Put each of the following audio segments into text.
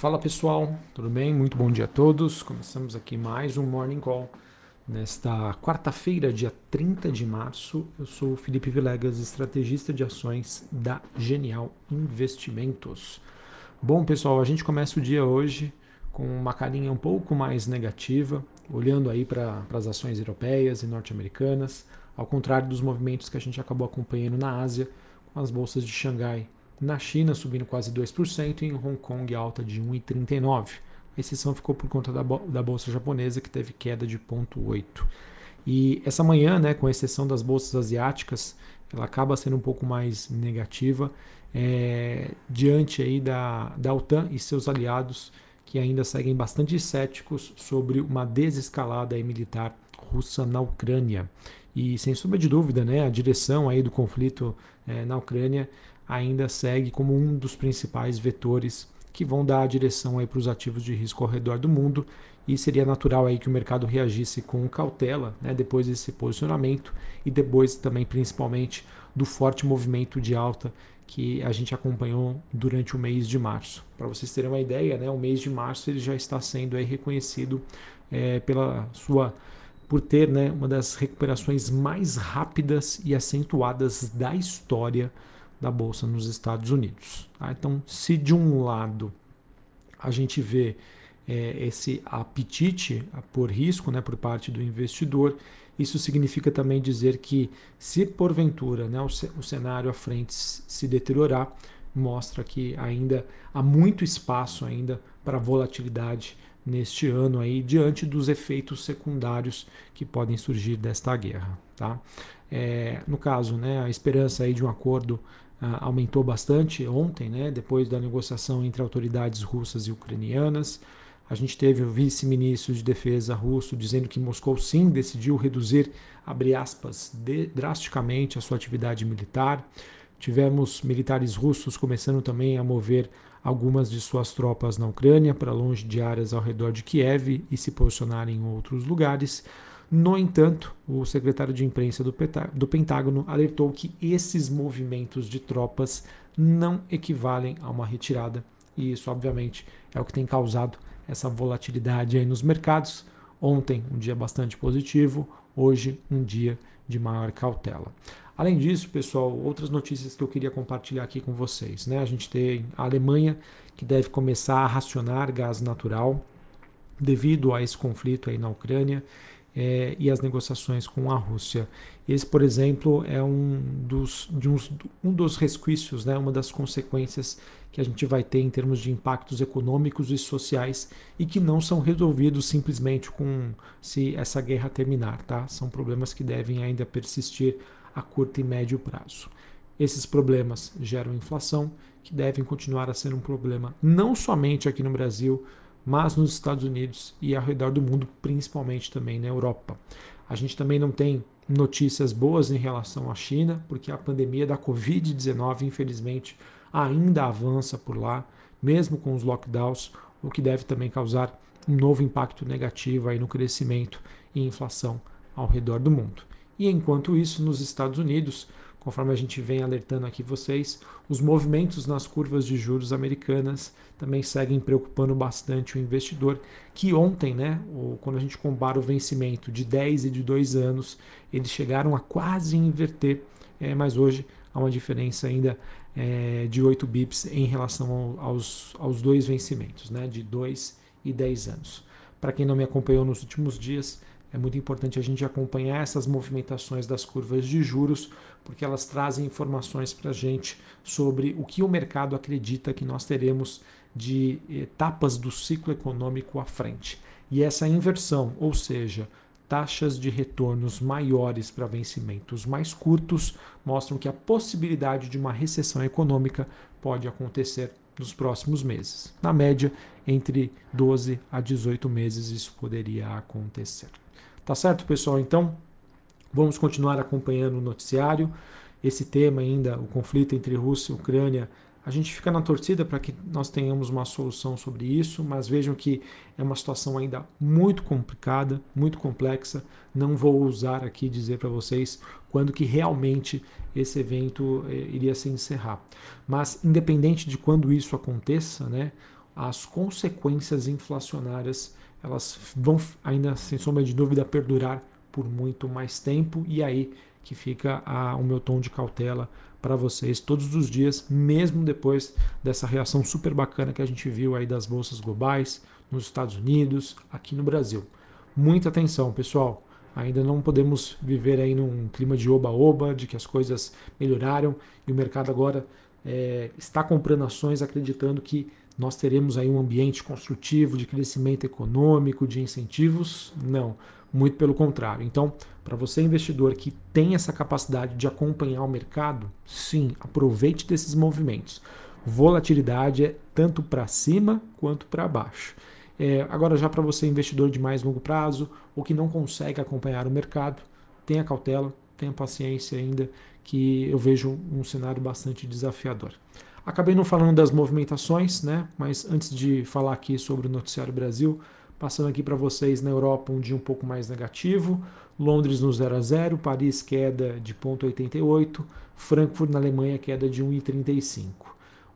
Fala pessoal, tudo bem? Muito bom dia a todos. Começamos aqui mais um Morning Call nesta quarta-feira, dia 30 de março. Eu sou o Felipe Vilegas, estrategista de ações da Genial Investimentos. Bom pessoal, a gente começa o dia hoje com uma carinha um pouco mais negativa, olhando aí para as ações europeias e norte-americanas, ao contrário dos movimentos que a gente acabou acompanhando na Ásia, com as bolsas de Xangai na China subindo quase 2% e em Hong Kong alta de 1,39%. A exceção ficou por conta da, da bolsa japonesa, que teve queda de 0,8%. E essa manhã, né, com exceção das bolsas asiáticas, ela acaba sendo um pouco mais negativa é, diante aí da, da OTAN e seus aliados, que ainda seguem bastante céticos sobre uma desescalada militar russa na Ucrânia. E sem sombra de dúvida, né, a direção aí do conflito é, na Ucrânia ainda segue como um dos principais vetores que vão dar a direção para os ativos de risco ao redor do mundo e seria natural aí que o mercado reagisse com cautela né, depois desse posicionamento e depois também principalmente do forte movimento de alta que a gente acompanhou durante o mês de março. Para vocês terem uma ideia, né, o mês de março ele já está sendo aí reconhecido é, pela sua por ter né, uma das recuperações mais rápidas e acentuadas da história da bolsa nos Estados Unidos. Tá? Então, se de um lado a gente vê é, esse apetite por risco né, por parte do investidor, isso significa também dizer que, se porventura né, o, cenário à frente se deteriorar, mostra que ainda há muito espaço ainda para volatilidade neste ano aí diante dos efeitos secundários que podem surgir desta guerra, tá? É, no caso, né, a esperança aí de um acordo aumentou bastante ontem, né, depois da negociação entre autoridades russas e ucranianas. A gente teve o vice-ministro de defesa russo dizendo que Moscou sim decidiu reduzir, abre aspas, de, drasticamente a sua atividade militar. Tivemos militares russos começando também a mover algumas de suas tropas na Ucrânia para longe de áreas ao redor de Kiev e se posicionar em outros lugares. No entanto, o secretário de imprensa do Pentágono alertou que esses movimentos de tropas não equivalem a uma retirada, e isso, obviamente, é o que tem causado essa volatilidade aí nos mercados. Ontem, um dia bastante positivo, hoje, um dia de maior cautela. Além disso, pessoal, outras notícias que eu queria compartilhar aqui com vocês. Né? A gente tem a Alemanha que deve começar a racionar gás natural devido a esse conflito aí na Ucrânia é, e as negociações com a Rússia. Esse, por exemplo, é um dos, de uns, um dos resquícios, né, uma das consequências que a gente vai ter em termos de impactos econômicos e sociais e que não são resolvidos simplesmente com se essa guerra terminar. Tá? São problemas que devem ainda persistir a curto e médio prazo. Esses problemas geram inflação, que devem continuar a ser um problema não somente aqui no Brasil, mas nos Estados Unidos e ao redor do mundo, principalmente também na Europa. A gente também não tem notícias boas em relação à China, porque a pandemia da Covid-19, infelizmente, ainda avança por lá, mesmo com os lockdowns, o que deve também causar um novo impacto negativo aí no crescimento e inflação ao redor do mundo. E enquanto isso, nos Estados Unidos, conforme a gente vem alertando aqui vocês, os movimentos nas curvas de juros americanas também seguem preocupando bastante o investidor, que ontem, né, quando a gente compara o vencimento de 10 e de 2 anos, eles chegaram a quase inverter, é, mas hoje há uma diferença ainda é, de 8 bips em relação ao, aos, aos dois vencimentos, né, de 2 e 10 anos. Para quem não me acompanhou nos últimos dias, é muito importante a gente acompanhar essas movimentações das curvas de juros, porque elas trazem informações para a gente sobre o que o mercado acredita que nós teremos de etapas do ciclo econômico à frente. E essa inversão, ou seja, taxas de retornos maiores para vencimentos mais curtos, mostram que a possibilidade de uma recessão econômica pode acontecer nos próximos meses. Na média, entre 12 a 18 meses, isso poderia acontecer. Tá certo, pessoal? Então, vamos continuar acompanhando o noticiário. Esse tema ainda, o conflito entre Rússia e Ucrânia, a gente fica na torcida para que nós tenhamos uma solução sobre isso, mas vejam que é uma situação ainda muito complicada, muito complexa. Não vou usar aqui dizer para vocês quando que realmente esse evento eh, iria se encerrar. Mas independente de quando isso aconteça, né, as consequências inflacionárias elas vão ainda sem sombra de dúvida perdurar por muito mais tempo e aí que fica a, o meu tom de cautela para vocês todos os dias, mesmo depois dessa reação super bacana que a gente viu aí das bolsas globais, nos Estados Unidos, aqui no Brasil. Muita atenção, pessoal. Ainda não podemos viver aí num clima de oba-oba, de que as coisas melhoraram e o mercado agora é, está comprando ações acreditando que nós teremos aí um ambiente construtivo de crescimento econômico, de incentivos. Não, muito pelo contrário. Então, para você investidor que tem essa capacidade de acompanhar o mercado, sim, aproveite desses movimentos. Volatilidade é tanto para cima quanto para baixo. É, agora, já para você investidor de mais longo prazo ou que não consegue acompanhar o mercado, tenha cautela, tenha paciência ainda, que eu vejo um cenário bastante desafiador. Acabei não falando das movimentações, né? mas antes de falar aqui sobre o Noticiário Brasil, passando aqui para vocês na Europa um dia um pouco mais negativo, Londres no 0 a 0, Paris queda de 0,88, Frankfurt na Alemanha queda de 1,35.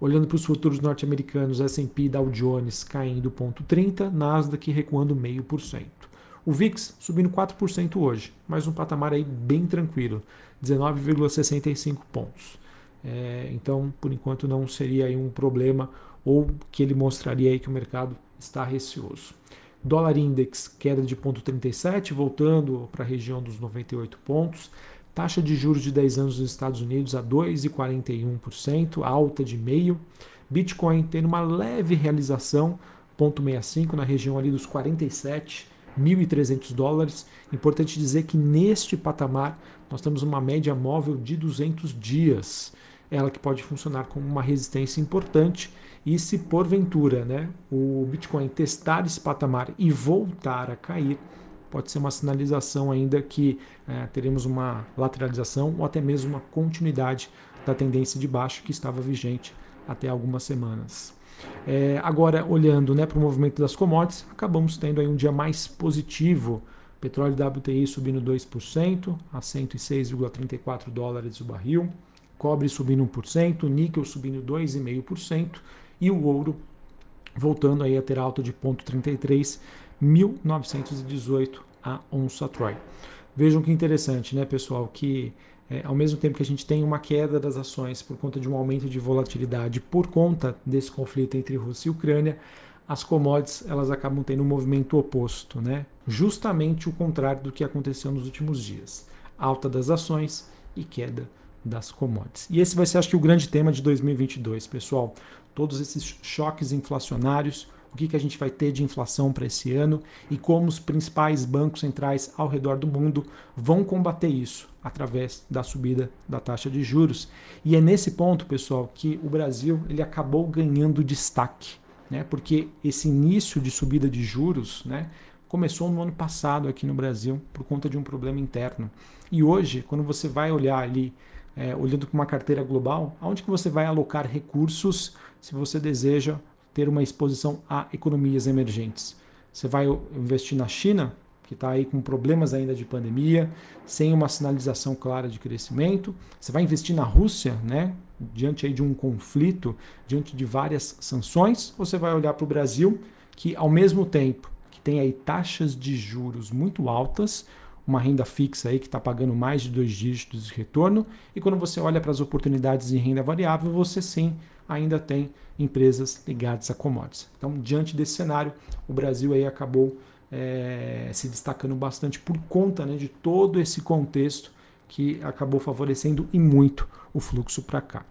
Olhando para os futuros norte-americanos, S&P Dow Jones caindo 0,30, Nasdaq recuando 0,5%. O VIX subindo 4% hoje, mas um patamar aí bem tranquilo, 19,65 pontos. É, então, por enquanto, não seria aí um problema ou que ele mostraria aí que o mercado está receoso. Dólar Index queda de 0,37, voltando para a região dos 98 pontos. Taxa de juros de 10 anos nos Estados Unidos a 2,41%, alta de meio. Bitcoin tendo uma leve realização, 0,65 na região ali dos 47.300 dólares. Importante dizer que neste patamar nós temos uma média móvel de 200 dias. Ela que pode funcionar como uma resistência importante e se porventura né, o Bitcoin testar esse patamar e voltar a cair, pode ser uma sinalização ainda que é, teremos uma lateralização ou até mesmo uma continuidade da tendência de baixo que estava vigente até algumas semanas. É, agora, olhando né, para o movimento das commodities, acabamos tendo aí um dia mais positivo. Petróleo WTI subindo 2% a 106,34 dólares o barril. Cobre subindo 1%, níquel subindo 2,5% e o ouro voltando aí a ter alta de 0,33 1918 a onça Troy. Vejam que interessante, né, pessoal, que é, ao mesmo tempo que a gente tem uma queda das ações por conta de um aumento de volatilidade por conta desse conflito entre Rússia e Ucrânia, as commodities elas acabam tendo um movimento oposto, né? Justamente o contrário do que aconteceu nos últimos dias. Alta das ações e queda das commodities. E esse vai ser, acho que, o grande tema de 2022, pessoal. Todos esses choques inflacionários, o que, que a gente vai ter de inflação para esse ano e como os principais bancos centrais ao redor do mundo vão combater isso através da subida da taxa de juros. E é nesse ponto, pessoal, que o Brasil ele acabou ganhando destaque, né? Porque esse início de subida de juros, né, começou no ano passado aqui no Brasil por conta de um problema interno. E hoje, quando você vai olhar ali é, olhando para uma carteira global, aonde que você vai alocar recursos se você deseja ter uma exposição a economias emergentes? Você vai investir na China, que está aí com problemas ainda de pandemia, sem uma sinalização clara de crescimento. Você vai investir na Rússia, né? diante aí de um conflito, diante de várias sanções, ou você vai olhar para o Brasil, que ao mesmo tempo que tem aí taxas de juros muito altas, uma renda fixa aí que está pagando mais de dois dígitos de retorno. E quando você olha para as oportunidades em renda variável, você sim ainda tem empresas ligadas a commodities. Então, diante desse cenário, o Brasil aí acabou é, se destacando bastante por conta né, de todo esse contexto que acabou favorecendo e muito o fluxo para cá.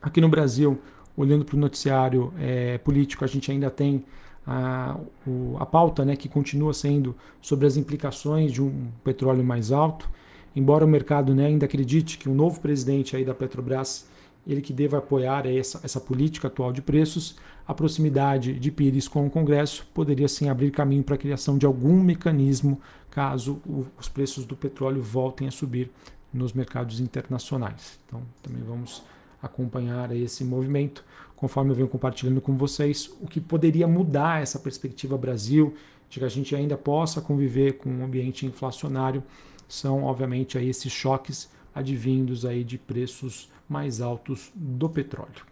Aqui no Brasil, olhando para o noticiário é, político, a gente ainda tem a, o, a pauta né, que continua sendo sobre as implicações de um petróleo mais alto, embora o mercado né, ainda acredite que o novo presidente aí da Petrobras ele que deva apoiar essa, essa política atual de preços, a proximidade de Pires com o Congresso poderia sim abrir caminho para a criação de algum mecanismo caso o, os preços do petróleo voltem a subir nos mercados internacionais. Então também vamos acompanhar esse movimento, conforme eu venho compartilhando com vocês, o que poderia mudar essa perspectiva Brasil, de que a gente ainda possa conviver com um ambiente inflacionário, são obviamente aí esses choques advindos aí de preços mais altos do petróleo.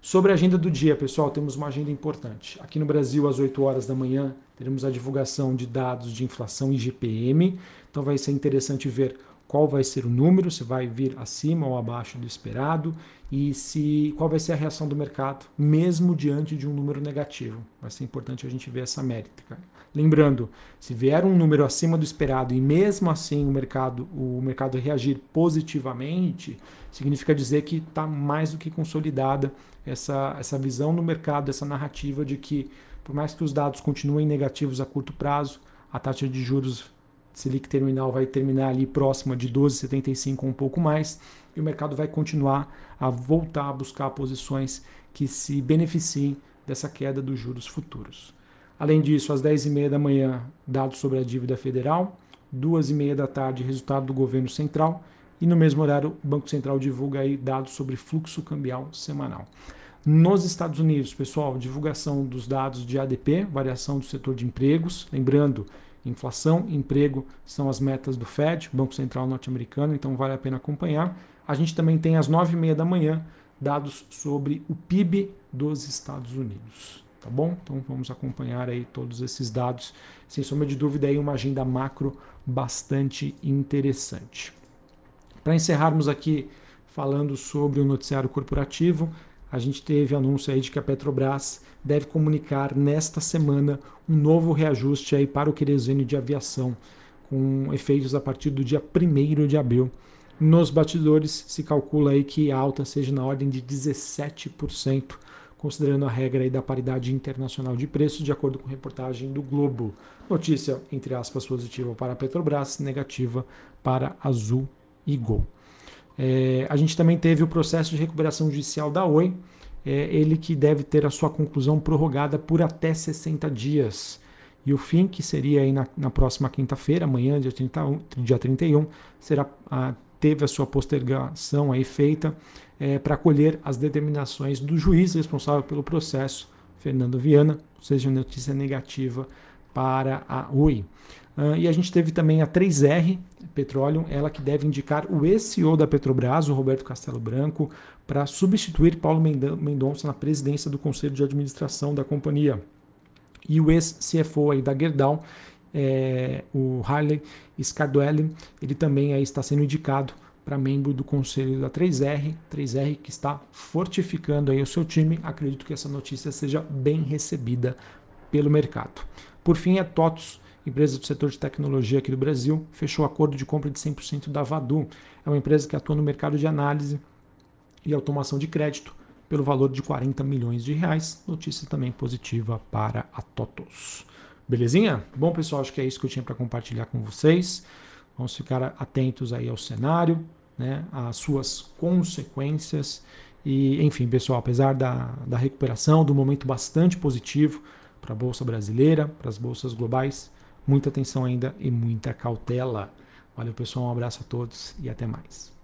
Sobre a agenda do dia, pessoal, temos uma agenda importante. Aqui no Brasil, às 8 horas da manhã, teremos a divulgação de dados de inflação e GPM. Então vai ser interessante ver qual vai ser o número, se vai vir acima ou abaixo do esperado e se qual vai ser a reação do mercado, mesmo diante de um número negativo. Vai ser importante a gente ver essa métrica. Lembrando, se vier um número acima do esperado e mesmo assim o mercado, o mercado reagir positivamente, significa dizer que está mais do que consolidada essa, essa visão no mercado, essa narrativa de que, por mais que os dados continuem negativos a curto prazo, a taxa de juros Selic terminal vai terminar ali próxima de 12,75 ou um pouco mais, e o mercado vai continuar a voltar a buscar posições que se beneficiem dessa queda dos juros futuros. Além disso, às 10h30 da manhã, dados sobre a dívida federal, 2h30 da tarde, resultado do governo central, e no mesmo horário, o Banco Central divulga aí dados sobre fluxo cambial semanal. Nos Estados Unidos, pessoal, divulgação dos dados de ADP, variação do setor de empregos. Lembrando, inflação, emprego são as metas do Fed, Banco Central norte-americano, então vale a pena acompanhar. A gente também tem às 9h30 da manhã dados sobre o PIB dos Estados Unidos. Tá bom? Então vamos acompanhar aí todos esses dados. Sem sombra de dúvida, aí uma agenda macro bastante interessante. Para encerrarmos aqui falando sobre o noticiário corporativo, a gente teve anúncio aí de que a Petrobras deve comunicar nesta semana um novo reajuste aí para o querosene de aviação, com efeitos a partir do dia 1 de abril. Nos batidores se calcula aí que a alta seja na ordem de 17%, considerando a regra aí da paridade internacional de preços, de acordo com reportagem do Globo. Notícia, entre aspas, positiva para a Petrobras, negativa para Azul e Gol. É, a gente também teve o processo de recuperação judicial da Oi, é, ele que deve ter a sua conclusão prorrogada por até 60 dias. E o fim, que seria aí na, na próxima quinta-feira, amanhã, dia, 30, dia 31, será, a, teve a sua postergação aí feita é, para colher as determinações do juiz responsável pelo processo, Fernando Viana, ou seja, notícia negativa para a Oi. Uh, e a gente teve também a 3R Petróleo, ela que deve indicar o ex-CEO da Petrobras, o Roberto Castelo Branco, para substituir Paulo Mendonça na presidência do Conselho de Administração da companhia. E o ex-CFO da Gerdau, é, o Harley Scardoelli, ele também aí está sendo indicado para membro do conselho da 3R, 3R que está fortificando aí o seu time. Acredito que essa notícia seja bem recebida pelo mercado. Por fim, a TOTOS, empresa do setor de tecnologia aqui do Brasil, fechou acordo de compra de 100% da Vadu. É uma empresa que atua no mercado de análise e automação de crédito pelo valor de 40 milhões de reais. Notícia também positiva para a TOTOS. Belezinha? Bom, pessoal, acho que é isso que eu tinha para compartilhar com vocês. Vamos ficar atentos aí ao cenário, né, às suas consequências. E, enfim, pessoal, apesar da, da recuperação, do momento bastante positivo para a Bolsa Brasileira, para as bolsas globais, muita atenção ainda e muita cautela. Valeu, pessoal. Um abraço a todos e até mais.